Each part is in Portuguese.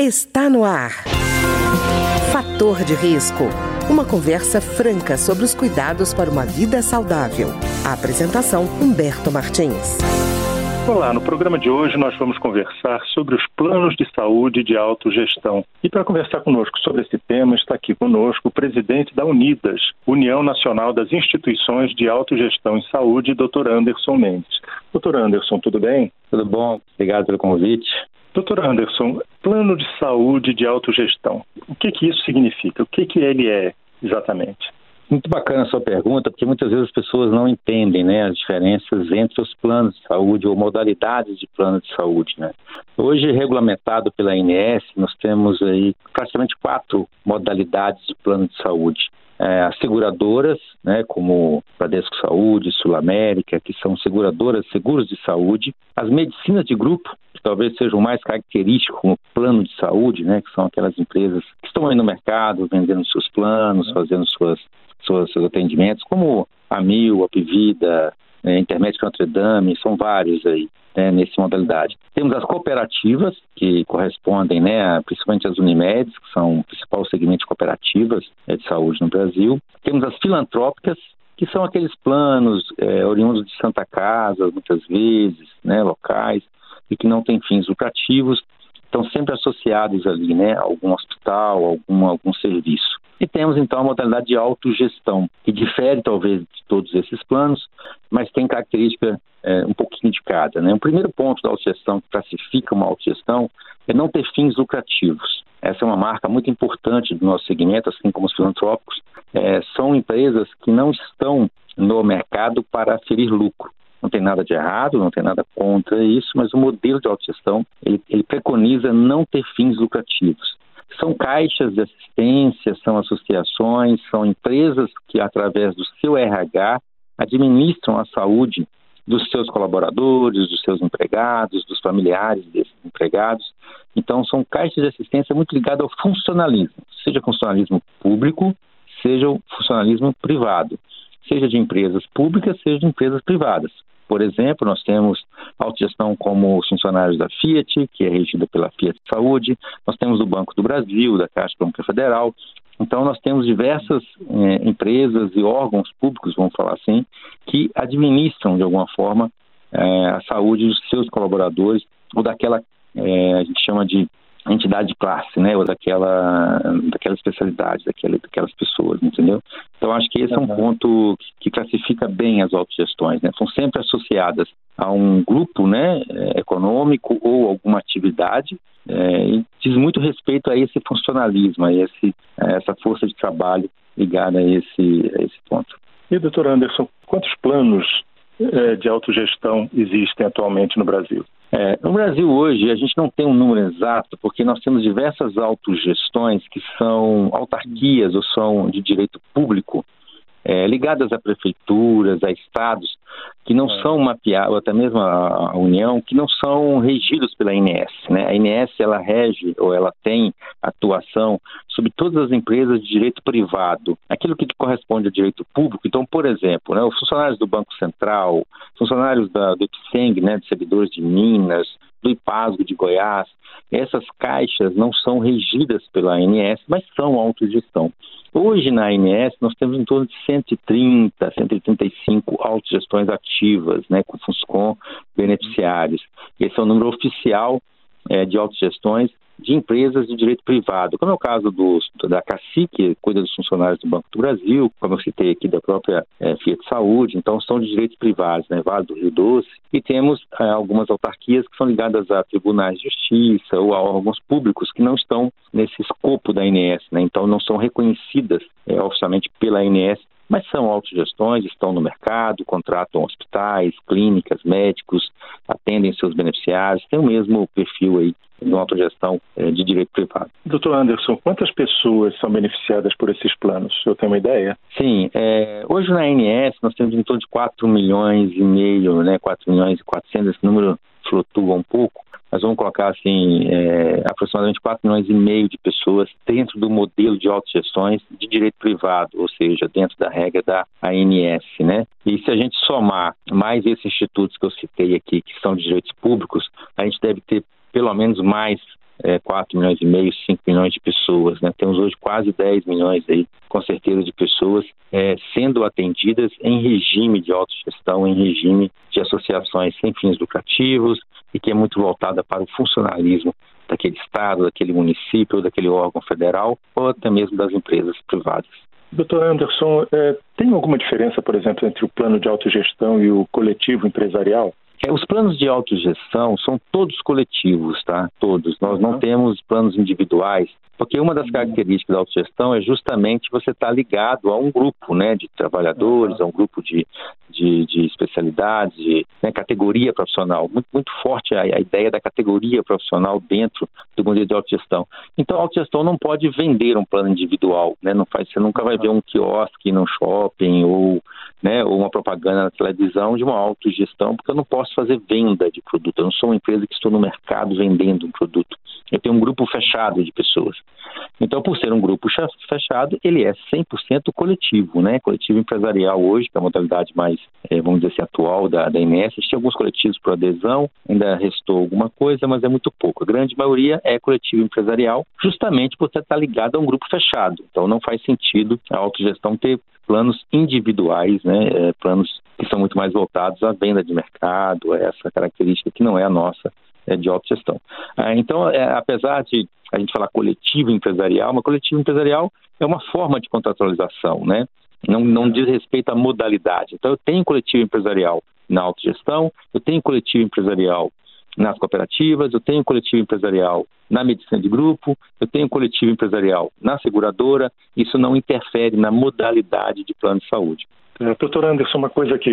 Está no ar. Fator de risco. Uma conversa franca sobre os cuidados para uma vida saudável. A apresentação Humberto Martins. Olá, no programa de hoje nós vamos conversar sobre os planos de saúde de autogestão. E para conversar conosco sobre esse tema está aqui conosco o presidente da Unidas, União Nacional das Instituições de Autogestão em Saúde, Dr. Anderson Mendes. Doutor Anderson, tudo bem? Tudo bom, obrigado pelo convite. Doutor Anderson, plano de saúde de autogestão, o que, que isso significa? O que, que ele é exatamente? Muito bacana a sua pergunta, porque muitas vezes as pessoas não entendem né, as diferenças entre os planos de saúde ou modalidades de plano de saúde. Né? Hoje, regulamentado pela ANS, nós temos aí praticamente quatro modalidades de plano de saúde. É, as seguradoras, né, como Bradesco Saúde, Sul América, que são seguradoras, seguros de saúde, as medicinas de grupo, que talvez sejam mais característicos como plano de saúde, né, que são aquelas empresas que estão aí no mercado vendendo seus planos, fazendo suas, suas seus atendimentos, como a Mil, a Pivida, é, Intermédio Notre Dame, são vários aí né, nessa modalidade. Temos as cooperativas, que correspondem né, principalmente às Unimedes, que são o principal segmento de cooperativas é, de saúde no Brasil. Temos as filantrópicas, que são aqueles planos é, oriundos de Santa Casa, muitas vezes, né, locais, e que não têm fins lucrativos, estão sempre associados ali, né, a algum hospital, algum, algum serviço. E temos então a modalidade de autogestão, que difere talvez de todos esses planos, mas tem característica é, um pouquinho de cada. Né? O primeiro ponto da autogestão que classifica uma autogestão é não ter fins lucrativos. Essa é uma marca muito importante do nosso segmento, assim como os filantrópicos. É, são empresas que não estão no mercado para ferir lucro. Não tem nada de errado, não tem nada contra isso, mas o modelo de autogestão ele, ele preconiza não ter fins lucrativos. São caixas de assistência, são associações, são empresas que, através do seu RH, administram a saúde dos seus colaboradores, dos seus empregados, dos familiares desses empregados. Então, são caixas de assistência muito ligadas ao funcionalismo, seja funcionalismo público, seja o funcionalismo privado, seja de empresas públicas, seja de empresas privadas. Por exemplo, nós temos autogestão como os funcionários da Fiat, que é regida pela Fiat Saúde, nós temos o Banco do Brasil, da Caixa Econômica Federal. Então, nós temos diversas eh, empresas e órgãos públicos, vamos falar assim, que administram, de alguma forma, eh, a saúde dos seus colaboradores ou daquela, eh, a gente chama de entidade de classe, né, ou daquela, daquela especialidade, daquela, daquelas pessoas, entendeu? Então acho que esse é um ponto que classifica bem as autogestões, né? São sempre associadas a um grupo, né, é, econômico ou alguma atividade é, e diz muito respeito a esse funcionalismo, a, esse, a essa força de trabalho ligada a esse, a esse ponto. E doutor Anderson, quantos planos é, de autogestão existem atualmente no Brasil? É, no Brasil hoje a gente não tem um número exato porque nós temos diversas autogestões que são autarquias ou são de direito público é, ligadas a prefeituras, a estados, que não é. são mapeados, ou até mesmo a, a, União, que não são regidos pela INS. Né? A INS ela rege ou ela tem atuação sobre todas as empresas de direito privado, aquilo que corresponde ao direito público. Então, por exemplo, né, os funcionários do Banco Central, funcionários da, do IPSENG, né, de servidores de Minas, do IPASGO de Goiás, essas caixas não são regidas pela ANS, mas são autogestão. Hoje na ANS nós temos em torno de 130, 135 autogestões ativas, né, com, com beneficiários. Esse é o número oficial é, de autogestões de empresas de direito privado, como é o caso da CACI, que cuida dos funcionários do Banco do Brasil, como eu citei aqui da própria é, Fiat Saúde, então são de direitos privados, né, Vale do Rio Doce, e temos é, algumas autarquias que são ligadas a tribunais de justiça ou a órgãos públicos que não estão nesse escopo da ANS, né, então não são reconhecidas é, oficialmente pela ANS mas são autogestões, estão no mercado, contratam hospitais, clínicas, médicos, atendem seus beneficiários, tem o mesmo perfil aí de autogestão é, de direito privado. Doutor Anderson, quantas pessoas são beneficiadas por esses planos? Eu tenho uma ideia? Sim, é, hoje na ANS nós temos em torno de 4 milhões e meio, né, 4 milhões e 400, esse número flutua um pouco, nós vamos colocar assim é, aproximadamente 4 milhões e meio de pessoas dentro do modelo de autogestões de direito privado, ou seja, dentro da regra da ANS, né? E se a gente somar mais esses institutos que eu citei aqui, que são de direitos públicos, a gente deve ter pelo menos mais é, 4 milhões e meio, 5 milhões de pessoas. Né? Temos hoje quase 10 milhões aí, com certeza, de pessoas é, sendo atendidas em regime de autogestão, em regime de associações sem fins lucrativos e que é muito voltada para o funcionalismo daquele estado, daquele município, daquele órgão federal ou até mesmo das empresas privadas. Doutor Anderson, é, tem alguma diferença, por exemplo, entre o plano de autogestão e o coletivo empresarial? É, os planos de autogestão são todos coletivos, tá? Todos. Nós não temos planos individuais, porque uma das características da autogestão é justamente você estar tá ligado a um grupo, né, de trabalhadores, a um grupo de, de, de especialidades, de né, categoria profissional. Muito, muito forte a, a, ideia da categoria profissional dentro do modelo de autogestão. Então, a autogestão não pode vender um plano individual, né? Não faz, você nunca vai ver um quiosque num shopping ou, né, ou uma propaganda na televisão de uma autogestão, porque eu não posso fazer venda de produto. Eu não sou uma empresa que estou no mercado vendendo um produto. Eu tenho um grupo fechado de pessoas. Então, por ser um grupo fechado, ele é 100% coletivo, né? Coletivo empresarial hoje, que é a modalidade mais, é, vamos dizer assim, atual da, da INS. Tem alguns coletivos por adesão, ainda restou alguma coisa, mas é muito pouco. A grande maioria é coletivo empresarial, justamente por estar ligado a um grupo fechado. Então, não faz sentido a autogestão ter planos individuais, né? É, planos que são muito mais voltados à venda de mercado, essa característica que não é a nossa de autogestão. Ah, então, é, apesar de a gente falar coletivo empresarial, uma coletivo empresarial é uma forma de contratualização, né? Não, não diz respeito à modalidade. Então, eu tenho coletivo empresarial na autogestão, eu tenho coletivo empresarial nas cooperativas, eu tenho coletivo empresarial na medicina de grupo, eu tenho coletivo empresarial na seguradora, isso não interfere na modalidade de plano de saúde. É, doutor Anderson, uma coisa que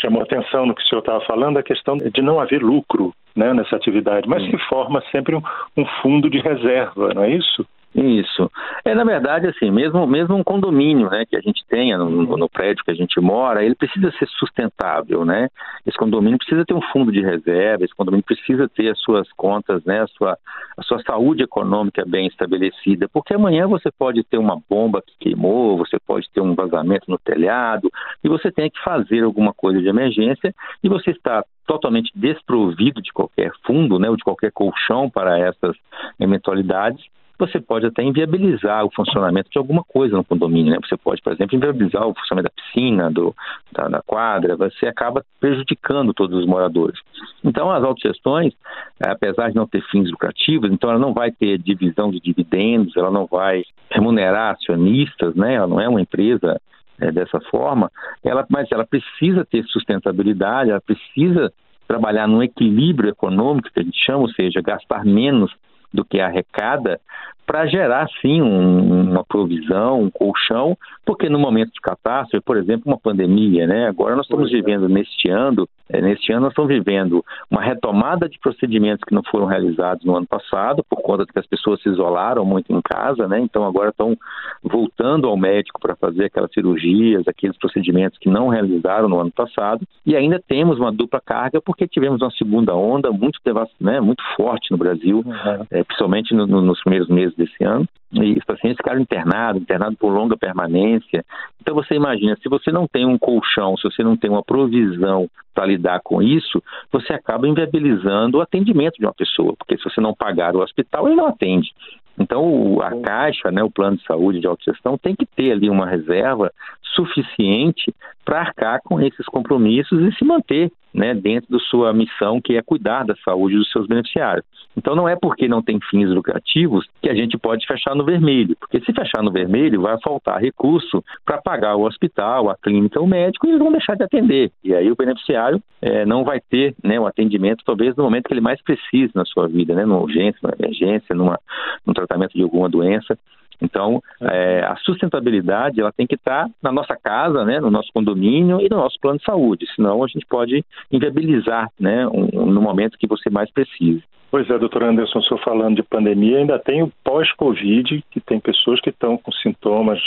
chamou atenção no que o senhor estava falando é a questão de não haver lucro né, nessa atividade, mas se forma sempre um, um fundo de reserva, não é isso? Isso. É, na verdade, assim, mesmo, mesmo um condomínio né, que a gente tenha no, no, prédio que a gente mora, ele precisa ser sustentável, né? Esse condomínio precisa ter um fundo de reserva, esse condomínio precisa ter as suas contas, né, a sua, a sua saúde econômica bem estabelecida, porque amanhã você pode ter uma bomba que queimou, você pode ter um vazamento no telhado, e você tem que fazer alguma coisa de emergência, e você está totalmente desprovido de qualquer fundo, né, ou de qualquer colchão para essas eventualidades, você pode até inviabilizar o funcionamento de alguma coisa no condomínio. Né? Você pode, por exemplo, inviabilizar o funcionamento da piscina, do, da, da quadra, você acaba prejudicando todos os moradores. Então, as autogestões, eh, apesar de não ter fins lucrativos, então ela não vai ter divisão de dividendos, ela não vai remunerar acionistas, né? ela não é uma empresa é, dessa forma, ela, mas ela precisa ter sustentabilidade, ela precisa trabalhar num equilíbrio econômico, que a gente chama, ou seja, gastar menos do que arrecada, para gerar, sim, um, uma provisão, um colchão, porque no momento de catástrofe, por exemplo, uma pandemia, né? Agora nós estamos é. vivendo neste ano, é, neste ano nós estamos vivendo uma retomada de procedimentos que não foram realizados no ano passado, por conta de que as pessoas se isolaram muito em casa, né? Então agora estão voltando ao médico para fazer aquelas cirurgias, aqueles procedimentos que não realizaram no ano passado, e ainda temos uma dupla carga porque tivemos uma segunda onda muito, né, muito forte no Brasil, uhum. é, principalmente no, no, nos primeiros meses desse ano, e os pacientes ficaram internados, internados por longa permanência. Então você imagina, se você não tem um colchão, se você não tem uma provisão para lidar com isso, você acaba inviabilizando o atendimento de uma pessoa, porque se você não pagar o hospital, ele não atende. Então, a Caixa, né, o plano de saúde de autogestão, tem que ter ali uma reserva suficiente para arcar com esses compromissos e se manter né, dentro da sua missão, que é cuidar da saúde dos seus beneficiários. Então, não é porque não tem fins lucrativos que a gente pode fechar no vermelho, porque se fechar no vermelho, vai faltar recurso para pagar o hospital, a clínica, o médico, e eles vão deixar de atender. E aí o beneficiário é, não vai ter né, o atendimento, talvez, no momento que ele mais precise na sua vida, né, numa urgência, numa emergência, numa, num tratamento de alguma doença. Então, é, a sustentabilidade ela tem que estar na nossa casa, né, no nosso condomínio e no nosso plano de saúde, senão a gente pode inviabilizar né, um, no momento que você mais precise. Pois é, doutor Anderson, senhor falando de pandemia, ainda tem o pós-Covid, que tem pessoas que estão com sintomas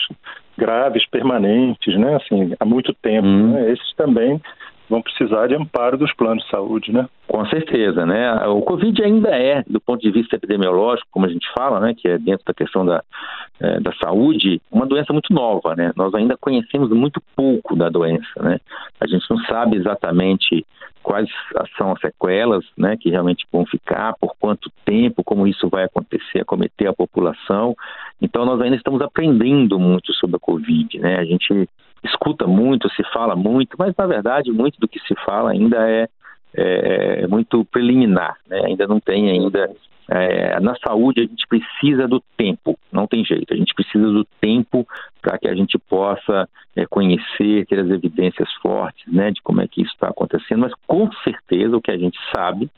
graves, permanentes, né, assim, há muito tempo. Hum. Né? Esses também vão precisar de amparo dos planos de saúde, né? Com certeza, né? O Covid ainda é, do ponto de vista epidemiológico, como a gente fala, né, que é dentro da questão da, é, da saúde, uma doença muito nova, né? Nós ainda conhecemos muito pouco da doença, né? A gente não sabe exatamente quais são as sequelas, né, que realmente vão ficar, por quanto tempo, como isso vai acontecer, acometer a população. Então nós ainda estamos aprendendo muito sobre a Covid, né? A gente escuta muito, se fala muito, mas na verdade muito do que se fala ainda é, é, é muito preliminar, né? ainda não tem ainda é, na saúde a gente precisa do tempo, não tem jeito, a gente precisa do tempo para que a gente possa é, conhecer, ter as evidências fortes né, de como é que isso está acontecendo, mas com certeza o que a gente sabe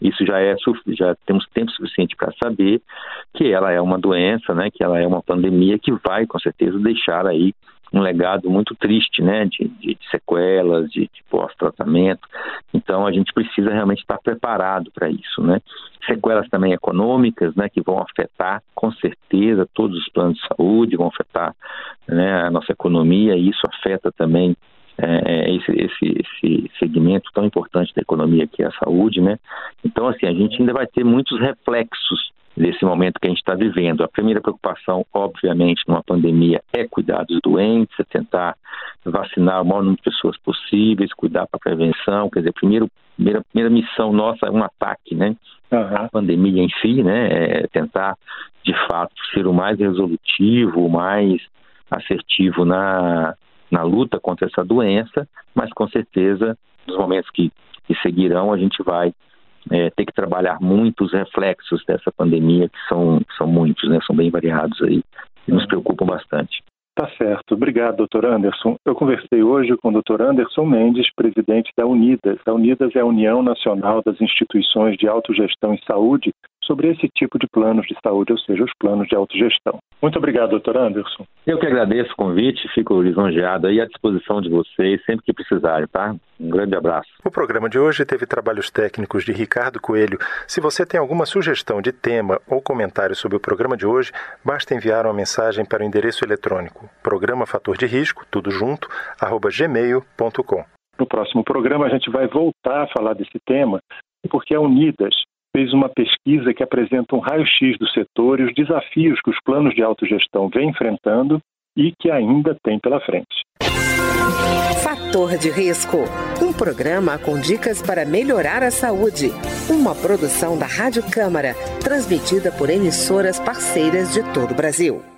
isso já é já temos tempo suficiente para saber que ela é uma doença, né, que ela é uma pandemia que vai com certeza deixar aí um legado muito triste, né, de, de sequelas, de, de pós-tratamento. Então a gente precisa realmente estar preparado para isso, né. Sequelas também econômicas, né, que vão afetar com certeza todos os planos de saúde, vão afetar né, a nossa economia e isso afeta também é, esse, esse, esse segmento tão importante da economia que é a saúde, né? Então, assim, a gente ainda vai ter muitos reflexos desse momento que a gente está vivendo. A primeira preocupação, obviamente, numa pandemia é cuidar dos doentes, é tentar vacinar o maior número de pessoas possíveis, cuidar para a prevenção. Quer dizer, primeiro, primeira, primeira missão nossa é um ataque, né? Uhum. A pandemia em si, né? É tentar, de fato, ser o mais resolutivo, o mais assertivo na, na luta contra essa doença, mas com certeza, nos momentos que, que seguirão, a gente vai é, ter que trabalhar muito os reflexos dessa pandemia, que são, são muitos, né? são bem variados aí, e nos preocupam bastante. Tá certo. Obrigado, doutor Anderson. Eu conversei hoje com o doutor Anderson Mendes, presidente da Unidas. A Unidas é a União Nacional das Instituições de Autogestão em Saúde, sobre esse tipo de planos de saúde, ou seja, os planos de autogestão. Muito obrigado, doutor Anderson. Eu que agradeço o convite, fico lisonjeado aí à disposição de vocês sempre que precisarem, tá? Um grande abraço. O programa de hoje teve trabalhos técnicos de Ricardo Coelho. Se você tem alguma sugestão de tema ou comentário sobre o programa de hoje, basta enviar uma mensagem para o endereço eletrônico programa fator de risco, tudo junto, arroba gmail.com. No próximo programa a gente vai voltar a falar desse tema, porque a Unidas fez uma pesquisa que apresenta um raio-x do setor e os desafios que os planos de autogestão vêm enfrentando e que ainda tem pela frente. Fator de risco. Um programa com dicas para melhorar a saúde. Uma produção da Rádio Câmara, transmitida por emissoras parceiras de todo o Brasil.